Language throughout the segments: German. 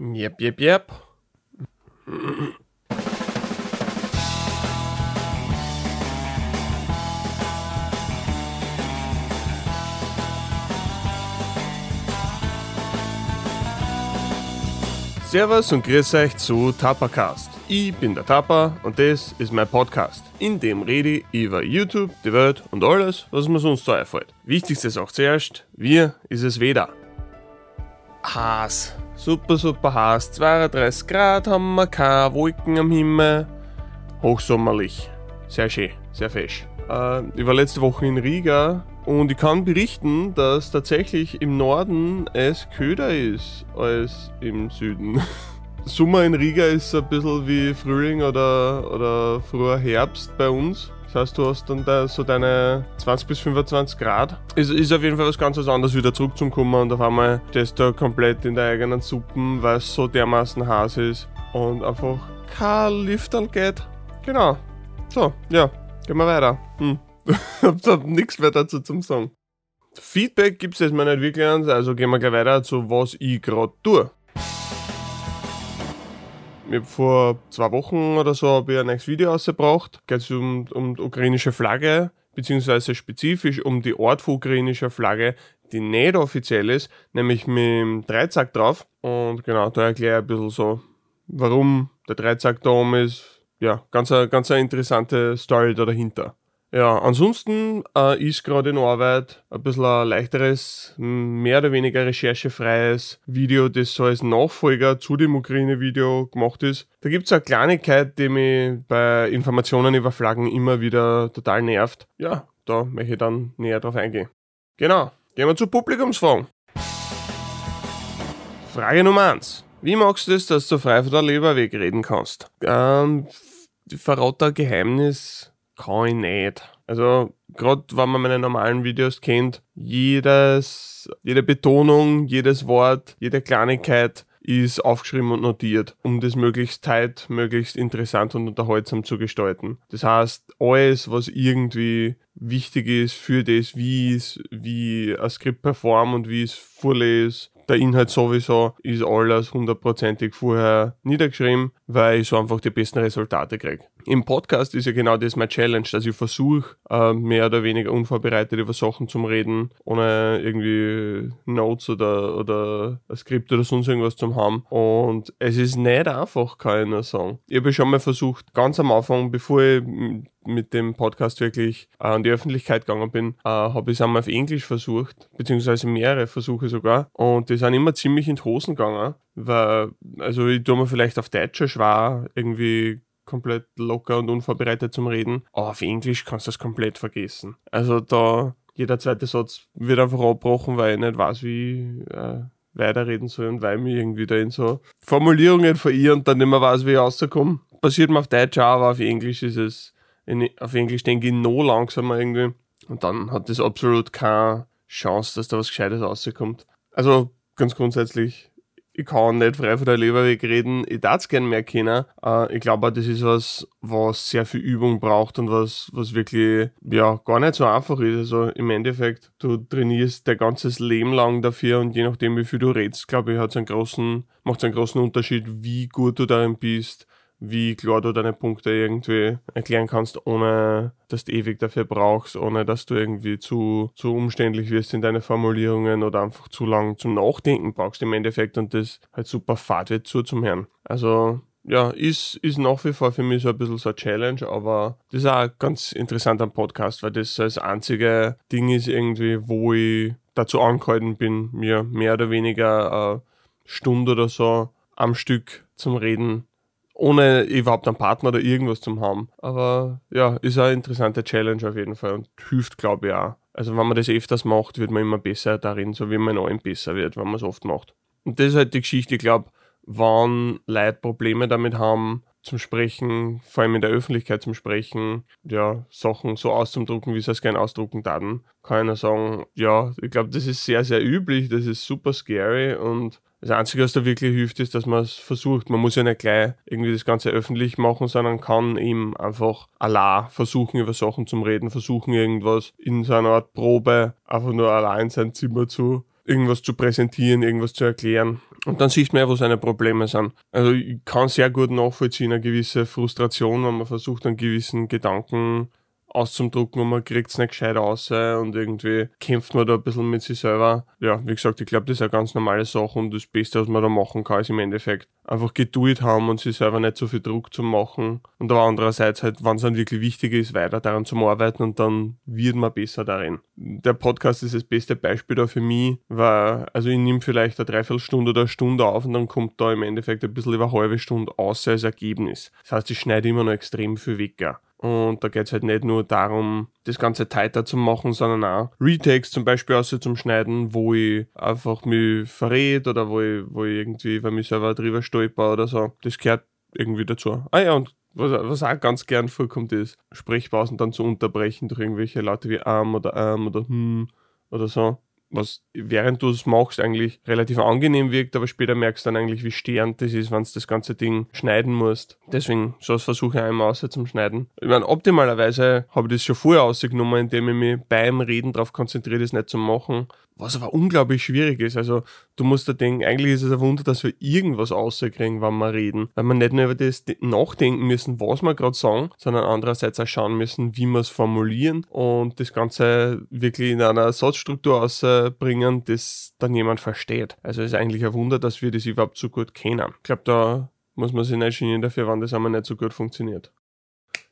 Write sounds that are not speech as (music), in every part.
Yep, yep, yep. Servus und grüß euch zu Tapacast. Ich bin der Tapa und das ist mein Podcast. In dem rede ich über YouTube, die Welt und alles, was mir sonst so einfällt. Wichtigste ist auch zuerst, wir ist es weder. Haas. Super, super heiß. 32 Grad haben wir, keine Wolken am Himmel. Hochsommerlich. Sehr schön, sehr fesch. Äh, ich war letzte Woche in Riga und ich kann berichten, dass tatsächlich im Norden es köder ist als im Süden. (laughs) Sommer in Riga ist ein bisschen wie Frühling oder, oder früher Herbst bei uns. Das heißt, du hast dann da so deine 20 bis 25 Grad. Es ist auf jeden Fall was ganz anderes, wieder zurückzukommen und auf einmal stehst du komplett in der eigenen Suppen, weil es so dermaßen heiß ist und einfach kein Liften geht. Genau. So, ja, gehen wir weiter. Hm. (laughs) hab, hab nichts mehr dazu zum sagen. Feedback gibt es jetzt mal nicht wirklich also gehen wir gleich weiter zu was ich gerade tue. Ich vor zwei Wochen oder so habe ich ein neues Video rausgebracht. Geht es um, um die ukrainische Flagge, beziehungsweise spezifisch um die Art von ukrainischer Flagge, die nicht offiziell ist, nämlich mit dem Dreizack drauf. Und genau, da erkläre ich ein bisschen so, warum der Dreizack da oben ist. Ja, ganz eine, ganz eine interessante Story da dahinter. Ja, ansonsten äh, ist gerade in Arbeit ein bisschen ein leichteres, mehr oder weniger recherchefreies Video, das so als Nachfolger zu dem Ukraine-Video gemacht ist. Da gibt es eine Kleinigkeit, die mich bei Informationen über Flaggen immer wieder total nervt. Ja, da möchte ich dann näher drauf eingehen. Genau, gehen wir zu Publikumsfragen. Frage Nummer 1. Wie magst du es, dass du frei von der Leber wegreden kannst? Ähm, verrat ein Geheimnis kann ich nicht. Also, gerade wenn man meine normalen Videos kennt, jedes, jede Betonung, jedes Wort, jede Kleinigkeit ist aufgeschrieben und notiert, um das möglichst tight, möglichst interessant und unterhaltsam zu gestalten. Das heißt, alles, was irgendwie wichtig ist für das, wie es, wie ein Skript performt und wie es vorlese, der Inhalt sowieso ist alles hundertprozentig vorher niedergeschrieben, weil ich so einfach die besten Resultate kriege. Im Podcast ist ja genau das mein Challenge, dass ich versuche, äh, mehr oder weniger unvorbereitet über Sachen zu reden, ohne irgendwie Notes oder, oder ein Skript oder sonst irgendwas zu haben. Und es ist nicht einfach, kann ich nur sagen. Ich habe schon mal versucht, ganz am Anfang, bevor ich mit dem Podcast wirklich äh, an die Öffentlichkeit gegangen bin, äh, habe ich es einmal auf Englisch versucht, beziehungsweise mehrere Versuche sogar. Und die sind immer ziemlich in die Hosen gegangen, weil, also ich tue mir vielleicht auf Deutsch schwer, irgendwie komplett locker und unvorbereitet zum Reden. Aber auf Englisch kannst du das komplett vergessen. Also da, jeder zweite Satz wird einfach abgebrochen, weil ich nicht weiß, wie äh, weiterreden soll und weil ich mich irgendwie da in so Formulierungen verirre und dann nicht mehr weiß, wie ich rauskomme. Passiert mir auf Deutsch auch, aber auf Englisch ist es, in, auf Englisch denke ich noch langsamer irgendwie. Und dann hat das absolut keine Chance, dass da was Gescheites rauskommt. Also ganz grundsätzlich ich kann nicht frei von der Leber wegreden. Ich darf es gerne mehr kennen. Äh, ich glaube, das ist was, was sehr viel Übung braucht und was, was wirklich, ja, gar nicht so einfach ist. Also im Endeffekt, du trainierst dein ganzes Leben lang dafür und je nachdem, wie viel du redest, glaube ich, hat einen großen, macht es einen großen Unterschied, wie gut du darin bist, wie klar du deine Punkte irgendwie erklären kannst, ohne dass du ewig dafür brauchst, ohne dass du irgendwie zu, zu umständlich wirst in deine Formulierungen oder einfach zu lang zum Nachdenken brauchst im Endeffekt und das halt super fad wird zu zum Herrn. Also ja, ist, ist nach wie vor für mich so ein bisschen so eine Challenge, aber das ist auch ganz interessant am Podcast, weil das das einzige Ding ist irgendwie, wo ich dazu angehalten bin, mir mehr oder weniger eine Stunde oder so am Stück zum Reden ohne überhaupt einen Partner oder irgendwas zu haben. Aber ja, ist eine interessante Challenge auf jeden Fall und hilft, glaube ich, auch. Also wenn man das öfters macht, wird man immer besser darin, so wie man in allem besser wird, wenn man es oft macht. Und das ist halt die Geschichte, ich glaube, wann Leute Probleme damit haben, zum Sprechen, vor allem in der Öffentlichkeit zum Sprechen, ja, Sachen so auszudrucken, wie sie es gerne ausdrucken dann, kann einer sagen, ja, ich glaube, das ist sehr, sehr üblich, das ist super scary und das Einzige, was da wirklich hilft, ist, dass man es versucht. Man muss ja nicht gleich irgendwie das Ganze öffentlich machen, sondern kann eben einfach allein versuchen, über Sachen zu reden, versuchen, irgendwas in so einer Art Probe einfach nur allein in sein Zimmer zu irgendwas zu präsentieren, irgendwas zu erklären. Und dann sieht man ja, wo seine Probleme sind. Also ich kann sehr gut nachvollziehen, eine gewisse Frustration, wenn man versucht, einen gewissen Gedanken auszudrucken und man kriegt es nicht gescheit aus und irgendwie kämpft man da ein bisschen mit sich selber. Ja, wie gesagt, ich glaube, das ist eine ganz normale Sache und das Beste, was man da machen kann, ist im Endeffekt einfach Geduld haben und sich selber nicht so viel Druck zu machen. Und aber andererseits halt, wenn es dann wirklich wichtig ist, weiter daran zu arbeiten und dann wird man besser darin. Der Podcast ist das beste Beispiel da für mich, weil, also ich nehme vielleicht eine Dreiviertelstunde oder eine Stunde auf und dann kommt da im Endeffekt ein bisschen über eine halbe Stunde aus als Ergebnis. Das heißt, ich schneide immer noch extrem viel weg. Und da geht es halt nicht nur darum, das Ganze tighter zu machen, sondern auch Retakes zum Beispiel außer zum Schneiden, wo ich einfach mich verrät oder wo ich, wo ich irgendwie bei mir selber drüber stolper oder so. Das gehört irgendwie dazu. Ah ja, und was, was auch ganz gern vorkommt, ist, Sprechpausen dann zu unterbrechen durch irgendwelche Laute wie Arm oder Arm oder hm oder so was während du es machst eigentlich relativ angenehm wirkt, aber später merkst du dann eigentlich, wie störend das ist, wenn du das ganze Ding schneiden musst. Deswegen, so versuche ich einmal außer zum Schneiden. Ich meine, optimalerweise habe ich das schon vorher ausgenommen, indem ich mich beim Reden darauf konzentriere, das nicht zu machen was aber unglaublich schwierig ist. Also du musst da denken, eigentlich ist es ein Wunder, dass wir irgendwas rauskriegen, wenn wir reden. Weil wir nicht nur über das nachdenken müssen, was wir gerade sagen, sondern andererseits auch schauen müssen, wie wir es formulieren und das Ganze wirklich in einer Satzstruktur ausbringen, das dann jemand versteht. Also es ist eigentlich ein Wunder, dass wir das überhaupt so gut kennen. Ich glaube, da muss man sich nicht genieren dafür, wenn das einmal nicht so gut funktioniert.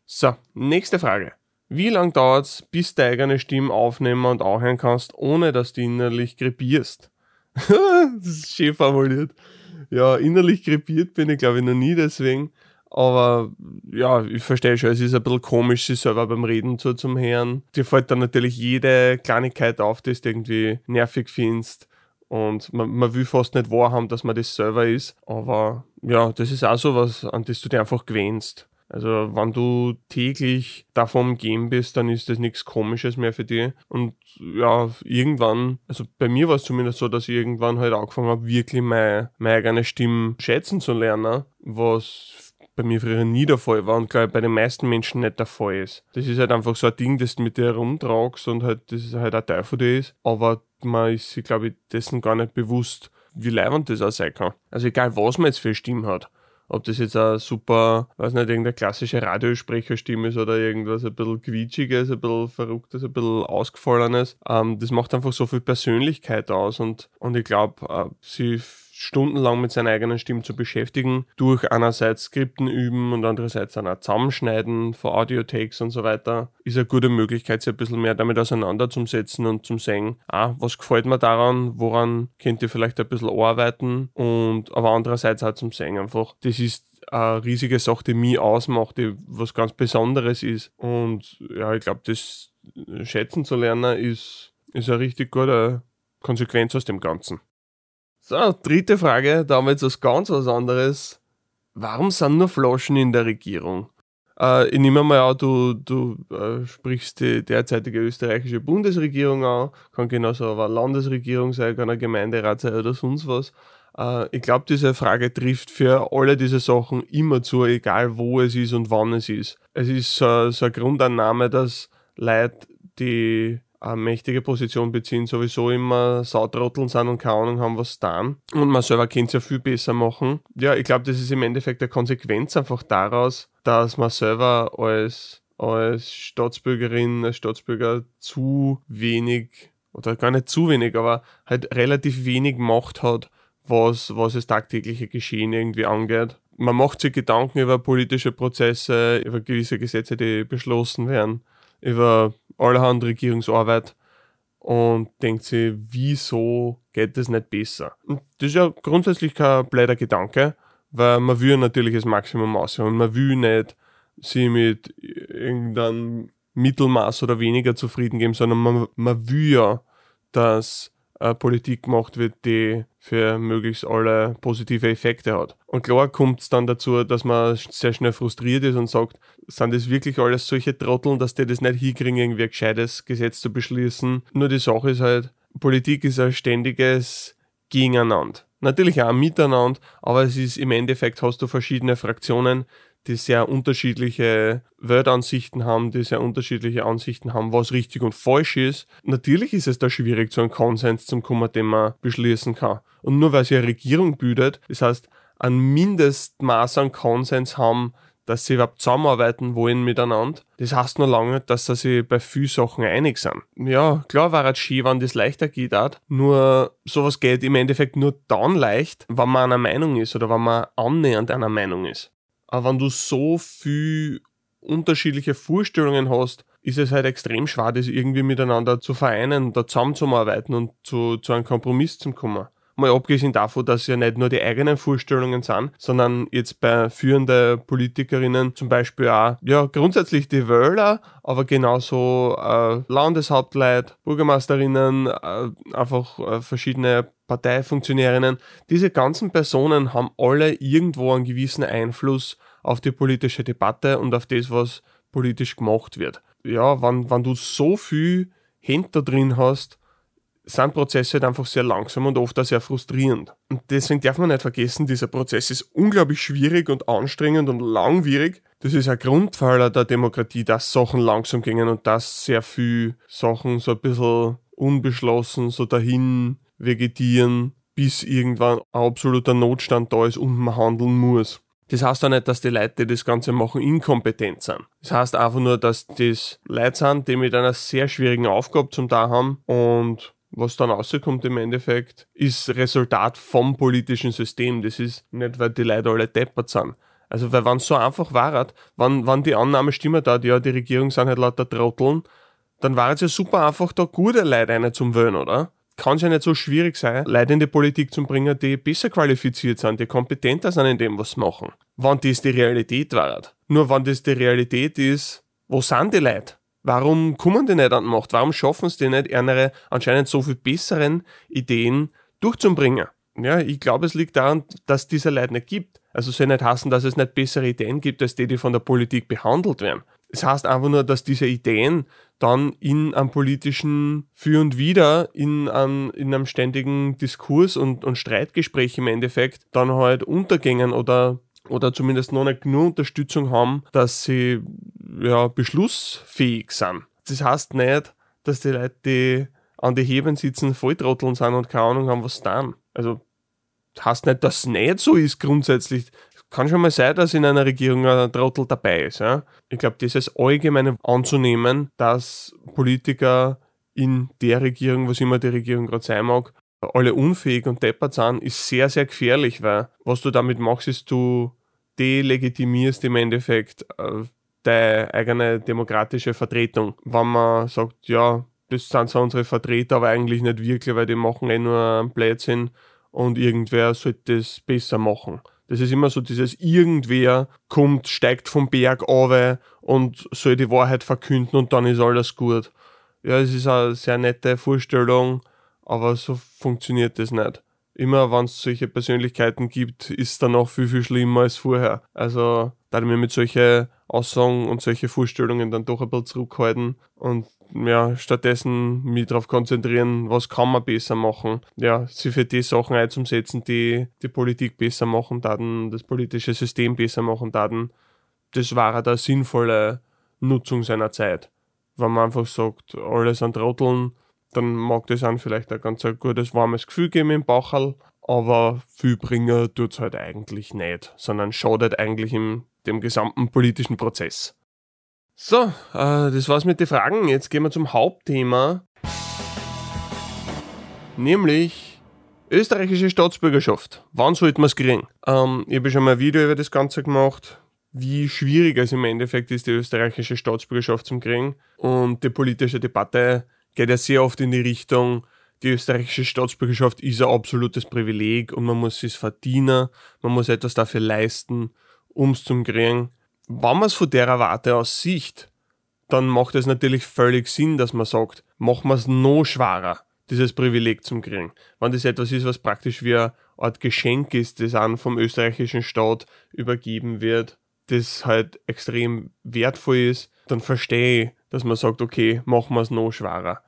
So, nächste Frage. Wie lange dauert es, bis du eigene Stimme aufnehmen und anhören kannst, ohne dass du innerlich krepierst? (laughs) das ist schön formuliert. Ja, innerlich krepiert bin ich glaube ich noch nie deswegen. Aber ja, ich verstehe schon, es ist ein bisschen komisch, sich selber beim Reden zu zum Hören. Dir fällt dann natürlich jede Kleinigkeit auf, die du irgendwie nervig findest. Und man, man will fast nicht wahrhaben, dass man das selber ist. Aber ja, das ist auch so was, an das du dir einfach gewöhnst. Also wenn du täglich davon umgeben bist, dann ist das nichts Komisches mehr für dich. Und ja, irgendwann, also bei mir war es zumindest so, dass ich irgendwann halt angefangen habe, wirklich meine, meine eigene Stimme schätzen zu lernen, was bei mir früher nie der Fall war und glaube bei den meisten Menschen nicht der Fall ist. Das ist halt einfach so ein Ding, das du mit dir herumtragst und halt, das ist halt ein Teil von dir ist, aber man ist sich, glaube ich, dessen gar nicht bewusst, wie leibend das auch sein kann. Also egal, was man jetzt für eine Stimme hat. Ob das jetzt eine super, weiß nicht, irgendeine klassische Radiosprecherstimme ist oder irgendwas ein bisschen quietschiges, ein bisschen verrücktes, ein bisschen ausgefallenes. Ähm, das macht einfach so viel Persönlichkeit aus und, und ich glaube, äh, sie stundenlang mit seiner eigenen Stimme zu beschäftigen, durch einerseits Skripten üben und andererseits dann auch Zusammenschneiden von Audio-Takes und so weiter, ist eine gute Möglichkeit, sich ein bisschen mehr damit auseinanderzusetzen und zum sehen, ah, was gefällt mir daran, woran könnt ihr vielleicht ein bisschen arbeiten und aber andererseits auch zum sehen einfach, das ist eine riesige Sache, die mich ausmacht, die was ganz Besonderes ist und ja, ich glaube, das schätzen zu lernen ist, ist eine richtig gute Konsequenz aus dem Ganzen. So, dritte Frage, damit was ganz was anderes. Warum sind nur Flaschen in der Regierung? Äh, ich nehme mal an, du, du äh, sprichst die derzeitige österreichische Bundesregierung an, kann genauso aber eine Landesregierung sein, kann eine Gemeinderat sein oder sonst was. Äh, ich glaube, diese Frage trifft für alle diese Sachen immer zu, egal wo es ist und wann es ist. Es ist so eine Grundannahme, dass Leute, die eine mächtige Position beziehen, sowieso immer Sautrotteln sind und keine Ahnung haben, was dann. Und man selber kann es ja viel besser machen. Ja, ich glaube, das ist im Endeffekt eine Konsequenz einfach daraus, dass man selber als, als Staatsbürgerin, als Staatsbürger zu wenig, oder gar nicht zu wenig, aber halt relativ wenig Macht hat, was, was das tagtägliche Geschehen irgendwie angeht. Man macht sich Gedanken über politische Prozesse, über gewisse Gesetze, die beschlossen werden über allerhand Regierungsarbeit und denkt sich, wieso geht das nicht besser? Und das ist ja grundsätzlich kein blöder Gedanke, weil man will natürlich das Maximum ausholen. Man will nicht sich mit irgendeinem Mittelmaß oder weniger zufrieden geben, sondern man, man will ja, dass äh, Politik gemacht wird, die für möglichst alle positive Effekte hat. Und klar kommt es dann dazu, dass man sehr schnell frustriert ist und sagt, sind das wirklich alles solche Trotteln, dass die das nicht hinkriegen, irgendwie ein gescheites Gesetz zu beschließen. Nur die Sache ist halt, Politik ist ein ständiges Gegeneinander. Natürlich auch miteinander, aber es ist im Endeffekt hast du verschiedene Fraktionen, die sehr unterschiedliche Weltansichten haben, die sehr unterschiedliche Ansichten haben, was richtig und falsch ist. Natürlich ist es da schwierig, zu einem Konsens zu kommen, den man beschließen kann. Und nur weil sie eine Regierung bildet, das heißt, ein Mindestmaß an Konsens haben, dass sie überhaupt zusammenarbeiten wollen miteinander. Das heißt nur lange, dass sie sich bei vielen Sachen einig sind. Ja, klar war es schön, wenn das leichter geht, auch. nur sowas geht im Endeffekt nur dann leicht, wenn man einer Meinung ist oder wenn man annähernd einer Meinung ist. Aber wenn du so viel unterschiedliche Vorstellungen hast, ist es halt extrem schwer, das irgendwie miteinander zu vereinen, da zusammenzuarbeiten und zu, zu einem Kompromiss zu kommen. Mal abgesehen davon, dass ja nicht nur die eigenen Vorstellungen sind, sondern jetzt bei führenden Politikerinnen zum Beispiel auch, ja, grundsätzlich die Wähler, aber genauso äh, Landeshauptleit, Bürgermeisterinnen, äh, einfach äh, verschiedene Parteifunktionärinnen. Diese ganzen Personen haben alle irgendwo einen gewissen Einfluss auf die politische Debatte und auf das, was politisch gemacht wird. Ja, wenn, wenn du so viel Hände drin hast, sind Prozesse halt einfach sehr langsam und oft auch sehr frustrierend. Und deswegen darf man nicht vergessen, dieser Prozess ist unglaublich schwierig und anstrengend und langwierig. Das ist ein Grundpfeiler der Demokratie, dass Sachen langsam gingen und dass sehr viel Sachen so ein bisschen unbeschlossen, so dahin vegetieren, bis irgendwann ein absoluter Notstand da ist und man handeln muss. Das heißt auch nicht, dass die Leute, die das Ganze machen, inkompetent sind. Das heißt einfach nur, dass das Leute sind, die mit einer sehr schwierigen Aufgabe zum da haben und was dann rauskommt im Endeffekt, ist Resultat vom politischen System. Das ist nicht, weil die Leute alle deppert sind. Also, weil wenn es so einfach war, wenn, wenn die Annahme stimmt da, ja, die Regierung sind halt lauter Trotteln, dann war es ja super einfach, da gute Leute eine zum Wählen, oder? Kann es ja nicht so schwierig sein, Leute in die Politik zu bringen, die besser qualifiziert sind, die kompetenter sind in dem, was sie machen. Wenn das die Realität war. Nur wenn das die Realität ist, wo sind die Leute? Warum kommen die nicht an die Macht? Warum schaffen es die nicht, ihre anscheinend so viel besseren Ideen durchzubringen? Ja, ich glaube, es liegt daran, dass diese Leute nicht gibt. Also soll nicht heißen, dass es nicht bessere Ideen gibt, als die, die von der Politik behandelt werden. Es heißt einfach nur, dass diese Ideen dann in einem politischen Für und Wider, in einem, in einem ständigen Diskurs und, und Streitgespräch im Endeffekt dann halt untergängen oder oder zumindest noch nicht genug Unterstützung haben, dass sie ja, beschlussfähig sind. Das heißt nicht, dass die Leute, die an die Heben sitzen, Volltrotteln sind und keine Ahnung haben, was dann. Also, das heißt nicht, dass es nicht so ist grundsätzlich. Kann schon mal sein, dass in einer Regierung ein Trottel dabei ist. Ja? Ich glaube, das ist allgemein anzunehmen, dass Politiker in der Regierung, was immer die Regierung gerade sein mag, alle unfähig und deppert sind, ist sehr, sehr gefährlich, weil was du damit machst, ist, du delegitimierst im Endeffekt äh, deine eigene demokratische Vertretung. Wenn man sagt, ja, das sind so unsere Vertreter, aber eigentlich nicht wirklich, weil die machen eh nur einen Blödsinn und irgendwer sollte das besser machen. Das ist immer so dieses irgendwer kommt, steigt vom Berg auf und soll die Wahrheit verkünden und dann ist alles gut. Ja, es ist eine sehr nette Vorstellung, aber so funktioniert das nicht immer wenn es solche Persönlichkeiten gibt, ist es dann noch viel, viel schlimmer als vorher. Also da mir mit solchen Aussagen und solche Vorstellungen dann doch ein bisschen zurückhalten und ja, stattdessen mich darauf konzentrieren, was kann man besser machen. Ja, sie für die Sachen einzusetzen, die die Politik besser machen, dann das politische System besser machen, dann das war eine sinnvolle Nutzung seiner Zeit. Wenn man einfach sagt, alles an Trotteln, dann mag das an vielleicht ein ganz gutes, warmes Gefühl geben im Bauchal, aber viel bringen tut es halt eigentlich nicht, sondern schadet eigentlich im dem gesamten politischen Prozess. So, äh, das war's mit den Fragen. Jetzt gehen wir zum Hauptthema, nämlich österreichische Staatsbürgerschaft. Wann sollte man es kriegen? Ähm, ich habe schon mal ein Video über das Ganze gemacht, wie schwierig es im Endeffekt ist, die österreichische Staatsbürgerschaft zu kriegen. Und die politische Debatte geht ja sehr oft in die Richtung, die österreichische Staatsbürgerschaft ist ein absolutes Privileg und man muss es verdienen, man muss etwas dafür leisten, um es zu kriegen. Wenn man es von der Warte aus sieht, dann macht es natürlich völlig Sinn, dass man sagt, machen wir es noch schwerer, dieses Privileg zu kriegen. Wenn das etwas ist, was praktisch wie eine Art Geschenk ist, das an vom österreichischen Staat übergeben wird, das halt extrem wertvoll ist, dann verstehe ich, dass man sagt, okay, machen wir es noch schwerer.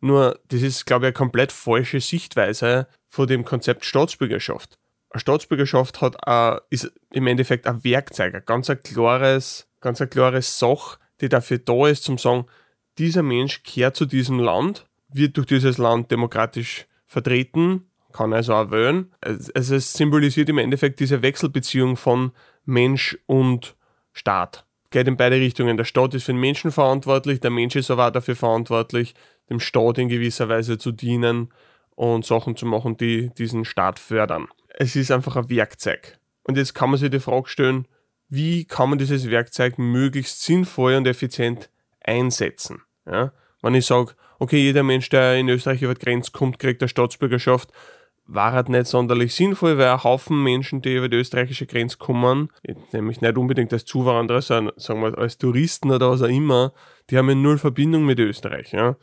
Nur, das ist, glaube ich, eine komplett falsche Sichtweise von dem Konzept Staatsbürgerschaft. Staatsbürgerschaft hat, äh, ist im Endeffekt ein Werkzeug, ein ganz ein klares, ganz ein klares Sach, die dafür da ist, zum sagen, dieser Mensch kehrt zu diesem Land, wird durch dieses Land demokratisch vertreten, kann also auch wählen. Also es symbolisiert im Endeffekt diese Wechselbeziehung von Mensch und Staat. Geht in beide Richtungen. Der Staat ist für den Menschen verantwortlich, der Mensch ist aber auch dafür verantwortlich, dem Staat in gewisser Weise zu dienen und Sachen zu machen, die diesen Staat fördern. Es ist einfach ein Werkzeug. Und jetzt kann man sich die Frage stellen, wie kann man dieses Werkzeug möglichst sinnvoll und effizient einsetzen? Ja? Wenn ich sage, okay, jeder Mensch, der in Österreich über die Grenze kommt, kriegt eine Staatsbürgerschaft, war halt nicht sonderlich sinnvoll, weil ein Haufen Menschen, die über die österreichische Grenze kommen, nämlich nicht unbedingt als Zuwanderer, sondern sagen wir als Touristen oder was auch immer, die haben ja null Verbindung mit Österreich. Ja?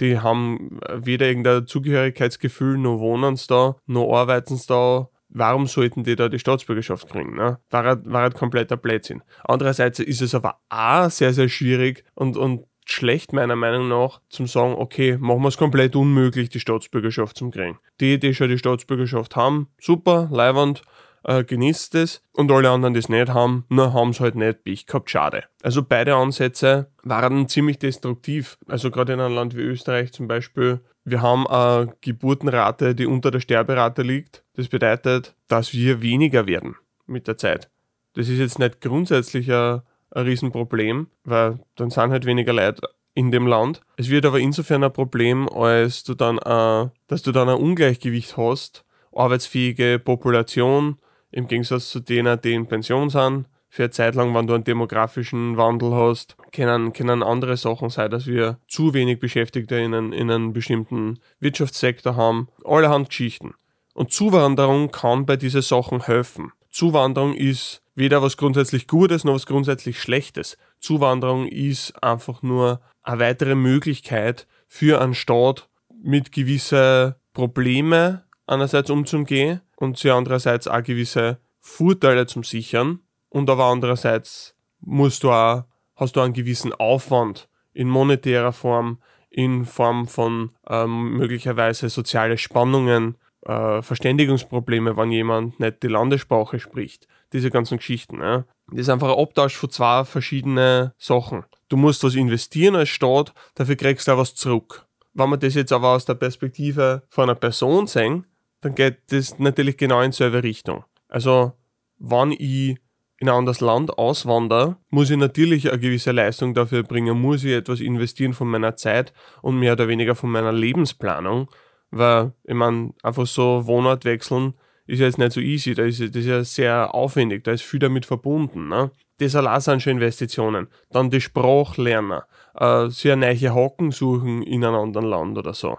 Die haben weder irgendein Zugehörigkeitsgefühl, noch wohnen sie da, noch arbeiten sie da. Warum sollten die da die Staatsbürgerschaft kriegen? Ne? War, halt, war halt kompletter Blödsinn. Andererseits ist es aber auch sehr, sehr schwierig und, und schlecht meiner Meinung nach zum sagen, okay, machen wir es komplett unmöglich, die Staatsbürgerschaft zu kriegen. Die, die schon die Staatsbürgerschaft haben, super, leiwand, äh, genießt es und alle anderen, die es nicht haben, nur haben es halt nicht ich gehabt, schade. Also beide Ansätze waren ziemlich destruktiv. Also gerade in einem Land wie Österreich zum Beispiel, wir haben eine Geburtenrate, die unter der Sterberate liegt. Das bedeutet, dass wir weniger werden mit der Zeit. Das ist jetzt nicht grundsätzlich ein, ein Riesenproblem, weil dann sind halt weniger Leute in dem Land. Es wird aber insofern ein Problem, als du dann, äh, dass du dann ein Ungleichgewicht hast, arbeitsfähige Population im Gegensatz zu denen, die in Pension sind. Für eine Zeit lang, wenn du einen demografischen Wandel hast, können, können andere Sachen sein, dass wir zu wenig Beschäftigte in, in einem bestimmten Wirtschaftssektor haben. Allerhand Geschichten. Und Zuwanderung kann bei diesen Sachen helfen. Zuwanderung ist weder was grundsätzlich Gutes noch was grundsätzlich Schlechtes. Zuwanderung ist einfach nur eine weitere Möglichkeit für einen Staat mit gewissen Problemen einerseits umzugehen und sie andererseits auch gewisse Vorteile zum Sichern und aber andererseits musst du auch, hast du einen gewissen Aufwand in monetärer Form, in Form von ähm, möglicherweise soziale Spannungen, äh, Verständigungsprobleme, wenn jemand nicht die Landessprache spricht, diese ganzen Geschichten. Ja. Das ist einfach ein Abtausch von zwei verschiedenen Sachen. Du musst was investieren als Staat, dafür kriegst du auch was zurück. Wenn wir das jetzt aber aus der Perspektive von einer Person sehen, dann geht das natürlich genau in dieselbe Richtung. Also, wenn ich in ein anderes Land auswandere, muss ich natürlich eine gewisse Leistung dafür bringen, muss ich etwas investieren von meiner Zeit und mehr oder weniger von meiner Lebensplanung, weil, ich meine, einfach so Wohnort wechseln ist ja jetzt nicht so easy, da ist, das ist ja sehr aufwendig, da ist viel damit verbunden. Ne? Das allein sind schon Investitionen. Dann die Sprachlerner, äh, sehr neue Haken suchen in einem anderen Land oder so.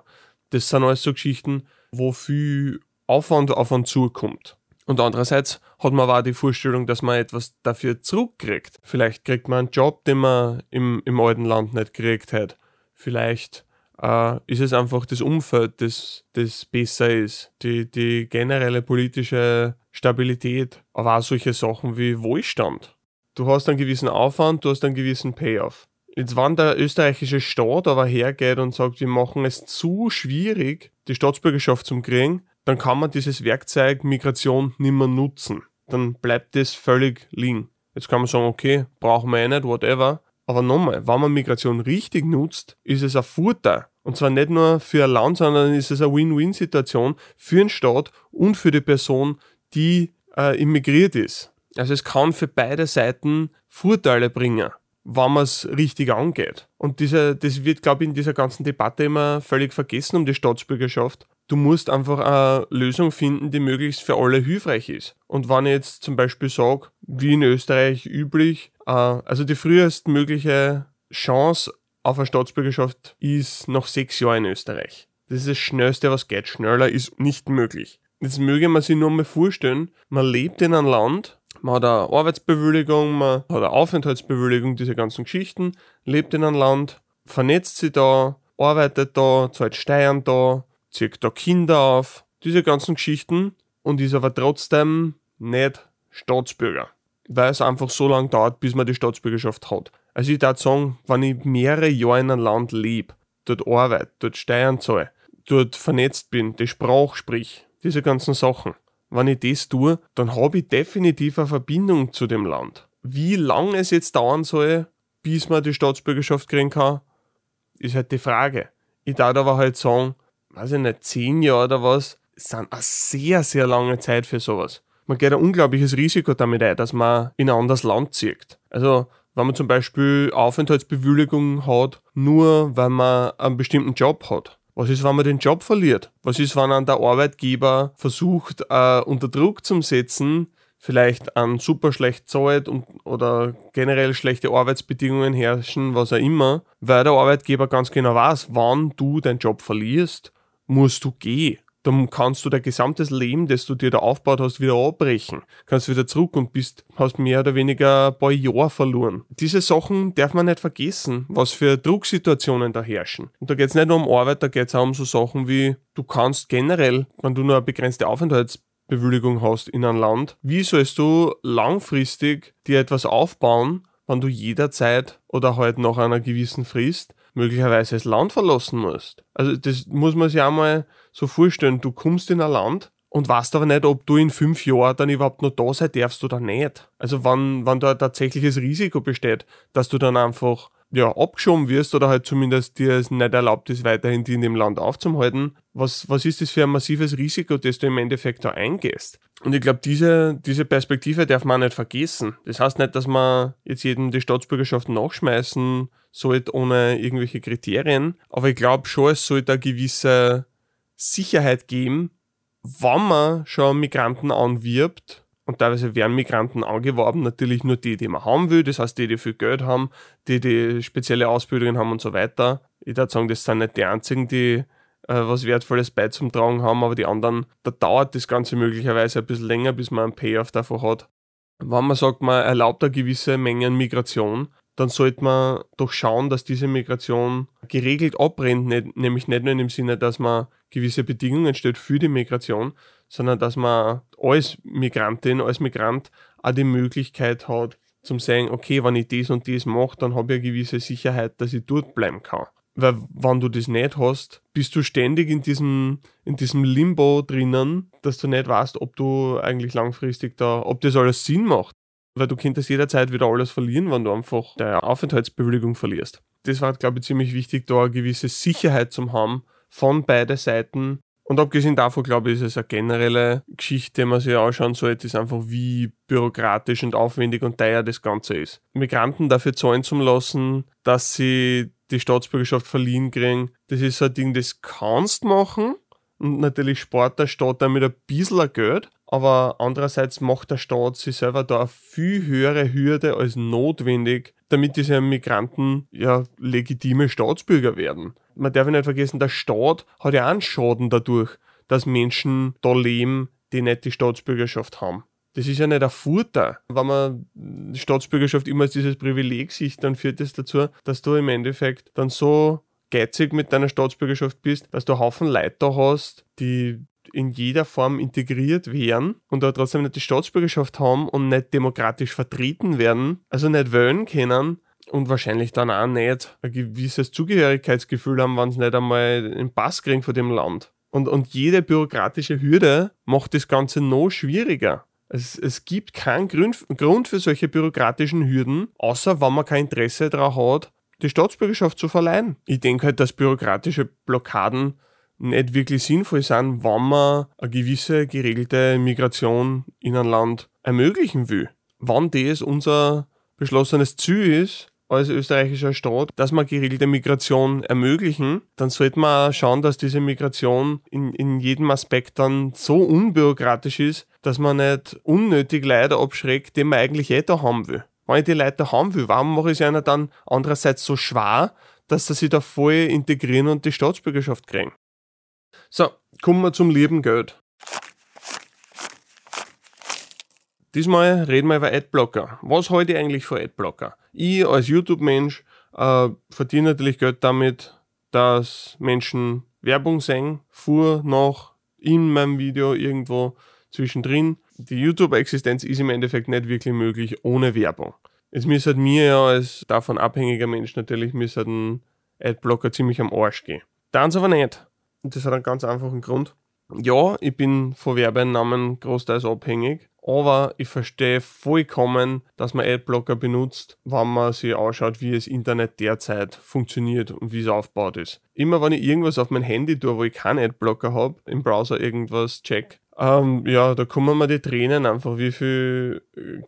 Das sind alles so Geschichten, wo viel Aufwand auf einen zukommt. Und andererseits hat man aber auch die Vorstellung, dass man etwas dafür zurückkriegt. Vielleicht kriegt man einen Job, den man im, im alten Land nicht gekriegt hat. Vielleicht äh, ist es einfach das Umfeld, das, das besser ist. Die, die generelle politische Stabilität, aber auch solche Sachen wie Wohlstand. Du hast einen gewissen Aufwand, du hast einen gewissen Payoff. Jetzt, wenn der österreichische Staat aber hergeht und sagt, wir machen es zu schwierig, die Staatsbürgerschaft zu kriegen, dann kann man dieses Werkzeug Migration nicht mehr nutzen. Dann bleibt das völlig liegen. Jetzt kann man sagen, okay, brauchen wir eh nicht, whatever. Aber nochmal, wenn man Migration richtig nutzt, ist es ein Vorteil. Und zwar nicht nur für ein Land, sondern ist es eine Win-Win-Situation für den Staat und für die Person, die äh, immigriert ist. Also es kann für beide Seiten Vorteile bringen wenn man es richtig angeht. Und diese, das wird, glaube ich, in dieser ganzen Debatte immer völlig vergessen um die Staatsbürgerschaft. Du musst einfach eine Lösung finden, die möglichst für alle hilfreich ist. Und wenn ich jetzt zum Beispiel sage, wie in Österreich üblich, äh, also die frühestmögliche Chance auf eine Staatsbürgerschaft ist nach sechs Jahren in Österreich. Das ist das Schnellste, was geht. Schneller ist nicht möglich. Jetzt möge man sich nur mal vorstellen, man lebt in einem Land, man hat eine Arbeitsbewilligung, man hat eine Aufenthaltsbewilligung, diese ganzen Geschichten, lebt in einem Land, vernetzt sich da, arbeitet da, zahlt Steuern da, zieht da Kinder auf, diese ganzen Geschichten und ist aber trotzdem nicht Staatsbürger, weil es einfach so lange dauert, bis man die Staatsbürgerschaft hat. Also ich würde sagen, wenn ich mehrere Jahre in einem Land lebe, dort arbeite, dort Steuern zahle, dort vernetzt bin, die Sprache sprich, diese ganzen Sachen, wenn ich das tue, dann habe ich definitiv eine Verbindung zu dem Land. Wie lange es jetzt dauern soll, bis man die Staatsbürgerschaft kriegen kann, ist halt die Frage. Ich darf aber halt sagen, weiß ich nicht, zehn Jahre oder was, sind eine sehr, sehr lange Zeit für sowas. Man geht ein unglaubliches Risiko damit ein, dass man in ein anderes Land zieht. Also, wenn man zum Beispiel Aufenthaltsbewilligung hat, nur weil man einen bestimmten Job hat. Was ist, wenn man den Job verliert? Was ist, wenn an der Arbeitgeber versucht, äh, unter Druck zu setzen, vielleicht an super schlecht zahlt und, oder generell schlechte Arbeitsbedingungen herrschen, was auch immer, weil der Arbeitgeber ganz genau weiß, wann du deinen Job verlierst, musst du gehen dann kannst du dein gesamtes Leben, das du dir da aufgebaut hast, wieder abbrechen. Kannst wieder zurück und bist, hast mehr oder weniger ein paar Jahre verloren. Diese Sachen darf man nicht vergessen, was für Drucksituationen da herrschen. Und da geht es nicht nur um Arbeit, da geht es auch um so Sachen wie, du kannst generell, wenn du nur eine begrenzte Aufenthaltsbewilligung hast in einem Land, wie sollst du langfristig dir etwas aufbauen, wenn du jederzeit oder halt nach einer gewissen Frist möglicherweise das Land verlassen musst. Also das muss man sich auch mal so vorstellen. Du kommst in ein Land und weißt aber nicht, ob du in fünf Jahren dann überhaupt noch da sein darfst oder nicht. Also wann, wann da ein tatsächliches Risiko besteht, dass du dann einfach ja, abgeschoben wirst oder halt zumindest dir es nicht erlaubt ist, weiterhin die in dem Land aufzuhalten. Was, was ist das für ein massives Risiko, das du im Endeffekt da eingehst? Und ich glaube, diese, diese Perspektive darf man nicht vergessen. Das heißt nicht, dass man jetzt jedem die Staatsbürgerschaft nachschmeißen sollte ohne irgendwelche Kriterien, aber ich glaube schon, es sollte eine gewisse Sicherheit geben, wann man schon Migranten anwirbt, und teilweise werden Migranten angeworben, natürlich nur die, die man haben will, das heißt die, die viel Geld haben, die, die spezielle Ausbildungen haben und so weiter. Ich würde sagen, das sind nicht die einzigen, die äh, was Wertvolles beizutragen haben, aber die anderen, da dauert das Ganze möglicherweise ein bisschen länger, bis man einen Payoff davon hat. Wenn man sagt, man erlaubt eine gewisse Menge an Migration, dann sollte man doch schauen, dass diese Migration geregelt abbrennt, nicht, nämlich nicht nur in dem Sinne, dass man gewisse Bedingungen stellt für die Migration, sondern dass man als Migrantin, als Migrant auch die Möglichkeit hat, zum sagen, okay, wenn ich das und das mache, dann habe ich eine gewisse Sicherheit, dass ich dort bleiben kann. Weil wenn du das nicht hast, bist du ständig in diesem, in diesem Limbo drinnen, dass du nicht weißt, ob du eigentlich langfristig da, ob das alles Sinn macht. Weil du könntest jederzeit wieder alles verlieren, wenn du einfach deine Aufenthaltsbewilligung verlierst. Das war, glaube ich, ziemlich wichtig, da eine gewisse Sicherheit zu haben von beiden Seiten, und abgesehen davon, glaube ich, ist es eine generelle Geschichte, die man sich anschauen sollte, ist einfach, wie bürokratisch und aufwendig und teuer das Ganze ist. Migranten dafür zahlen zu lassen, dass sie die Staatsbürgerschaft verliehen kriegen, das ist so ein Ding, das kannst machen. Und natürlich spart der Staat damit ein bisschen Geld, aber andererseits macht der Staat sich selber da eine viel höhere Hürde als notwendig, damit diese Migranten ja legitime Staatsbürger werden. Man darf nicht vergessen, der Staat hat ja auch einen Schaden dadurch, dass Menschen da leben, die nicht die Staatsbürgerschaft haben. Das ist ja nicht ein Vorteil. Wenn man Staatsbürgerschaft immer als dieses Privileg sieht, dann führt das dazu, dass du im Endeffekt dann so geizig mit deiner Staatsbürgerschaft bist, dass du einen Haufen Leute da hast, die in jeder Form integriert werden und aber trotzdem nicht die Staatsbürgerschaft haben und nicht demokratisch vertreten werden, also nicht wählen können und wahrscheinlich dann auch nicht ein gewisses Zugehörigkeitsgefühl haben, wenn sie nicht einmal einen Pass kriegen von dem Land. Und, und jede bürokratische Hürde macht das Ganze noch schwieriger. Es, es gibt keinen Grund für solche bürokratischen Hürden, außer wenn man kein Interesse daran hat, die Staatsbürgerschaft zu verleihen. Ich denke halt, dass bürokratische Blockaden nicht wirklich sinnvoll sind, wenn man eine gewisse geregelte Migration in ein Land ermöglichen will. Wann das unser beschlossenes Ziel ist, als österreichischer Staat, dass wir geregelte Migration ermöglichen, dann sollte man schauen, dass diese Migration in, in jedem Aspekt dann so unbürokratisch ist, dass man nicht unnötig Leute abschreckt, die man eigentlich eh da haben will. Wenn ich die Leute haben will, warum mache ich es einer dann andererseits so schwer, dass sie sich da voll integrieren und die Staatsbürgerschaft kriegen? So, kommen wir zum lieben Geld. Diesmal reden wir über Adblocker. Was halte ich eigentlich für Adblocker? Ich als YouTube-Mensch äh, verdiene natürlich Geld damit, dass Menschen Werbung sehen, vor, nach, in meinem Video irgendwo zwischendrin. Die YouTube-Existenz ist im Endeffekt nicht wirklich möglich ohne Werbung. Jetzt müsste mir ja als davon abhängiger Mensch natürlich ein Adblocker ziemlich am Arsch gehen. Dann aber nicht. Und das hat einen ganz einfachen Grund. Ja, ich bin von Werbeeinnahmen großteils abhängig, aber ich verstehe vollkommen, dass man Adblocker benutzt, wenn man sich anschaut, wie das Internet derzeit funktioniert und wie es aufgebaut ist. Immer wenn ich irgendwas auf mein Handy tue, wo ich keinen Adblocker habe, im Browser irgendwas check, ähm, ja, da kommen mir die Tränen einfach, wie viel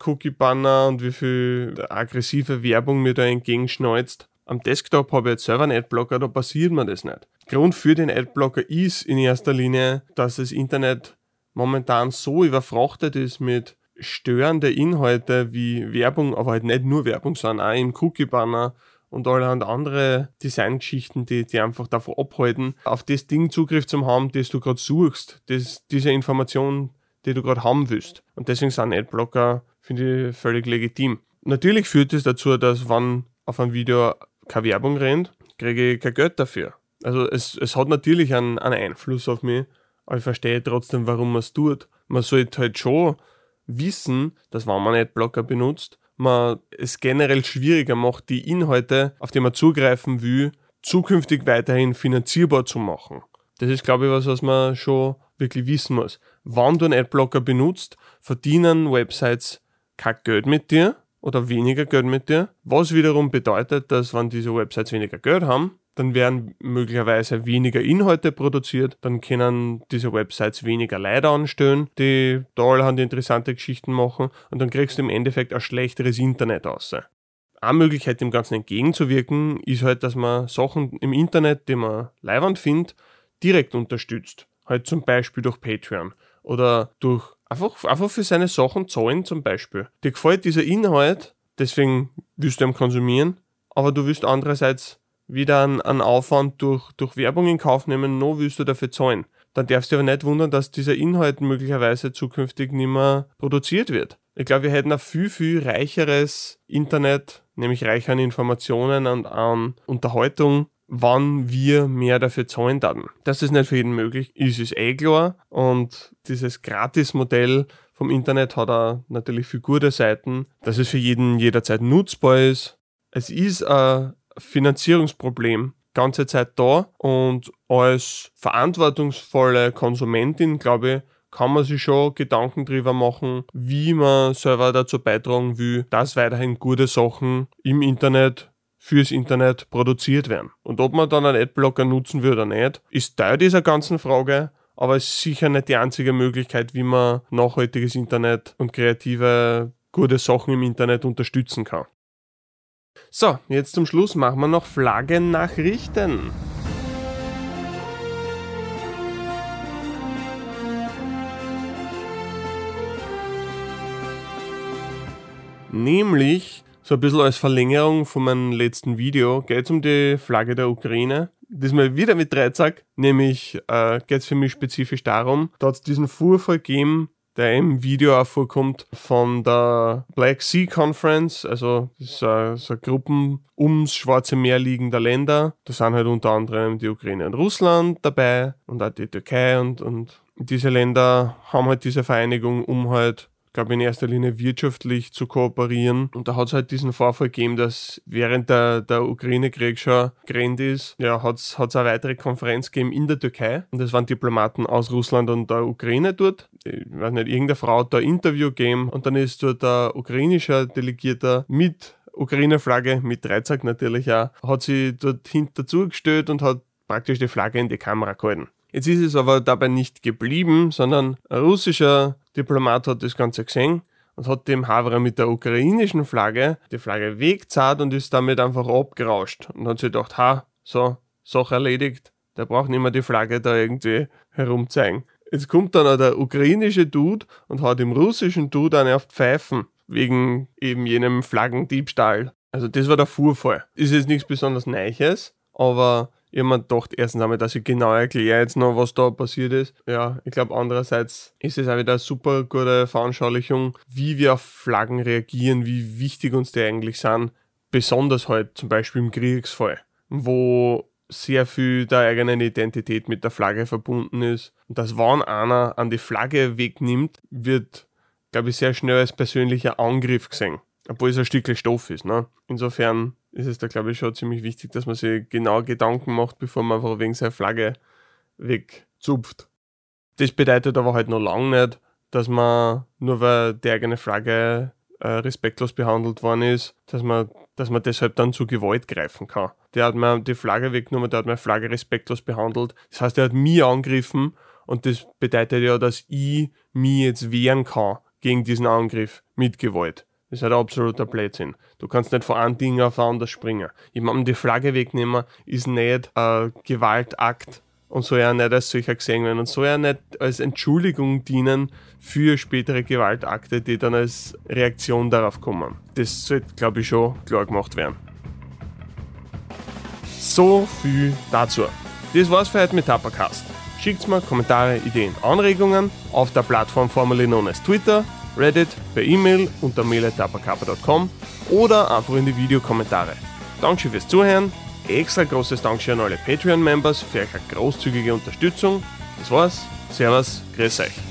Cookie-Banner und wie viel aggressive Werbung mir da entgegenschneuzt. Am Desktop habe ich jetzt selber einen Adblocker, da passiert mir das nicht. Grund für den Adblocker ist in erster Linie, dass das Internet momentan so überfrachtet ist mit störende Inhalte wie Werbung, aber halt nicht nur Werbung, sondern auch im Cookie-Banner und allerhand andere Designgeschichten, die, die einfach davon abhalten, auf das Ding Zugriff zu haben, das du gerade suchst, das, diese Information, die du gerade haben willst. Und deswegen sind Adblocker, finde ich, völlig legitim. Natürlich führt es das dazu, dass wenn auf einem Video keine Werbung rennt, kriege ich kein Geld dafür. Also es, es hat natürlich einen, einen Einfluss auf mich, aber ich verstehe trotzdem, warum man es tut. Man sollte halt schon wissen, dass wenn man Adblocker benutzt, man es generell schwieriger macht, die Inhalte, auf die man zugreifen will, zukünftig weiterhin finanzierbar zu machen. Das ist, glaube ich, was, was man schon wirklich wissen muss. Wenn du einen Adblocker benutzt, verdienen Websites kein Geld mit dir oder weniger Geld mit dir, was wiederum bedeutet, dass wenn diese Websites weniger Geld haben, dann werden möglicherweise weniger Inhalte produziert, dann können diese Websites weniger Leute anstellen, die da allerhand interessante Geschichten machen und dann kriegst du im Endeffekt ein schlechteres Internet aus. Eine Möglichkeit, dem Ganzen entgegenzuwirken, ist halt, dass man Sachen im Internet, die man leiwand findet, direkt unterstützt. Halt zum Beispiel durch Patreon oder durch einfach, einfach für seine Sachen zahlen zum Beispiel. Dir gefällt dieser Inhalt, deswegen willst du ihn konsumieren, aber du willst andererseits wieder einen, einen Aufwand durch, durch Werbung in Kauf nehmen, noch willst du dafür zahlen. Dann darfst du aber nicht wundern, dass dieser Inhalt möglicherweise zukünftig nicht mehr produziert wird. Ich glaube, wir hätten ein viel, viel reicheres Internet, nämlich reich an Informationen und an Unterhaltung, wann wir mehr dafür zahlen dann. Das nicht für jeden möglich ist, ist eh klar. Und dieses Gratis-Modell vom Internet hat auch natürlich viel gute Seiten, dass es für jeden jederzeit nutzbar ist. Es ist ein Finanzierungsproblem ganze Zeit da und als verantwortungsvolle Konsumentin, glaube ich, kann man sich schon Gedanken drüber machen, wie man selber dazu beitragen will, dass weiterhin gute Sachen im Internet fürs Internet produziert werden. Und ob man dann einen Adblocker nutzen will oder nicht, ist Teil dieser ganzen Frage, aber es ist sicher nicht die einzige Möglichkeit, wie man nachhaltiges Internet und kreative gute Sachen im Internet unterstützen kann. So, jetzt zum Schluss machen wir noch Flaggennachrichten. Nämlich, so ein bisschen als Verlängerung von meinem letzten Video, geht es um die Flagge der Ukraine. Diesmal wieder mit Dreizack, nämlich äh, geht es für mich spezifisch darum, da hat es diesen Vorfall gegeben, der im Video auch vorkommt, von der Black Sea Conference, also das ist so, so Gruppen ums Schwarze Meer liegender Länder. Da sind halt unter anderem die Ukraine und Russland dabei und auch die Türkei und, und diese Länder haben halt diese Vereinigung, um halt glaube in erster Linie wirtschaftlich zu kooperieren. Und da hat es halt diesen Vorfall gegeben, dass während der, der Ukraine-Krieg schon gerannt ist, ja, hat es eine weitere Konferenz gegeben in der Türkei. Und es waren Diplomaten aus Russland und der Ukraine dort. Ich weiß nicht, irgendeine Frau da ein Interview gegeben und dann ist dort der ukrainische Delegierter mit Ukraine-Flagge, mit Dreizack natürlich auch, hat sie dort hinter zugestellt und hat praktisch die Flagge in die Kamera gehalten. Jetzt ist es aber dabei nicht geblieben, sondern ein russischer Diplomat hat das Ganze gesehen und hat dem Havre mit der ukrainischen Flagge die Flagge wegzahlt und ist damit einfach abgerauscht und hat sich gedacht, ha, so, Sache erledigt, der braucht nicht mehr die Flagge da irgendwie herumzeigen. Jetzt kommt dann auch der ukrainische Dude und hat dem russischen Dude eine auf Pfeifen wegen eben jenem Flaggendiebstahl. Also das war der Vorfall. Ist jetzt nichts besonders Neues, aber ich habe mir gedacht, erstens einmal, dass ich genau erkläre jetzt noch, was da passiert ist. Ja, ich glaube, andererseits ist es auch wieder eine super gute Veranschaulichung, wie wir auf Flaggen reagieren, wie wichtig uns die eigentlich sind. Besonders halt zum Beispiel im Kriegsfall, wo sehr viel der eigenen Identität mit der Flagge verbunden ist. Und dass, wenn einer an die Flagge wegnimmt, wird, glaube ich, sehr schnell als persönlicher Angriff gesehen. Obwohl es ein Stückchen Stoff ist. Ne? Insofern ist es da, glaube ich, schon ziemlich wichtig, dass man sich genau Gedanken macht, bevor man einfach wegen seiner Flagge wegzupft. Das bedeutet aber halt noch lange nicht, dass man, nur weil die eigene Flagge äh, respektlos behandelt worden ist, dass man, dass man deshalb dann zu Gewalt greifen kann. Der hat mir die Flagge weggenommen, der hat meine Flagge respektlos behandelt. Das heißt, er hat mich angegriffen und das bedeutet ja, dass ich mich jetzt wehren kann gegen diesen Angriff mit Gewalt. Das ist halt absoluter Blödsinn. Du kannst nicht von einem Ding auf ein anderes springen. Jemandem die Flagge wegnehmen ist nicht ein Gewaltakt und soll ja nicht als solcher gesehen werden und soll ja nicht als Entschuldigung dienen für spätere Gewaltakte, die dann als Reaktion darauf kommen. Das sollte, glaube ich, schon klar gemacht werden. So viel dazu. Das war's für heute mit Tapacast. Schickt mir Kommentare, Ideen, Anregungen auf der Plattform formerly known as Twitter Reddit, per E-Mail unter mail.tapakapa.com oder einfach in die Videokommentare. Dankeschön fürs Zuhören. Extra großes Dankeschön an alle Patreon-Members für eure großzügige Unterstützung. Das war's. Servus, grüß euch.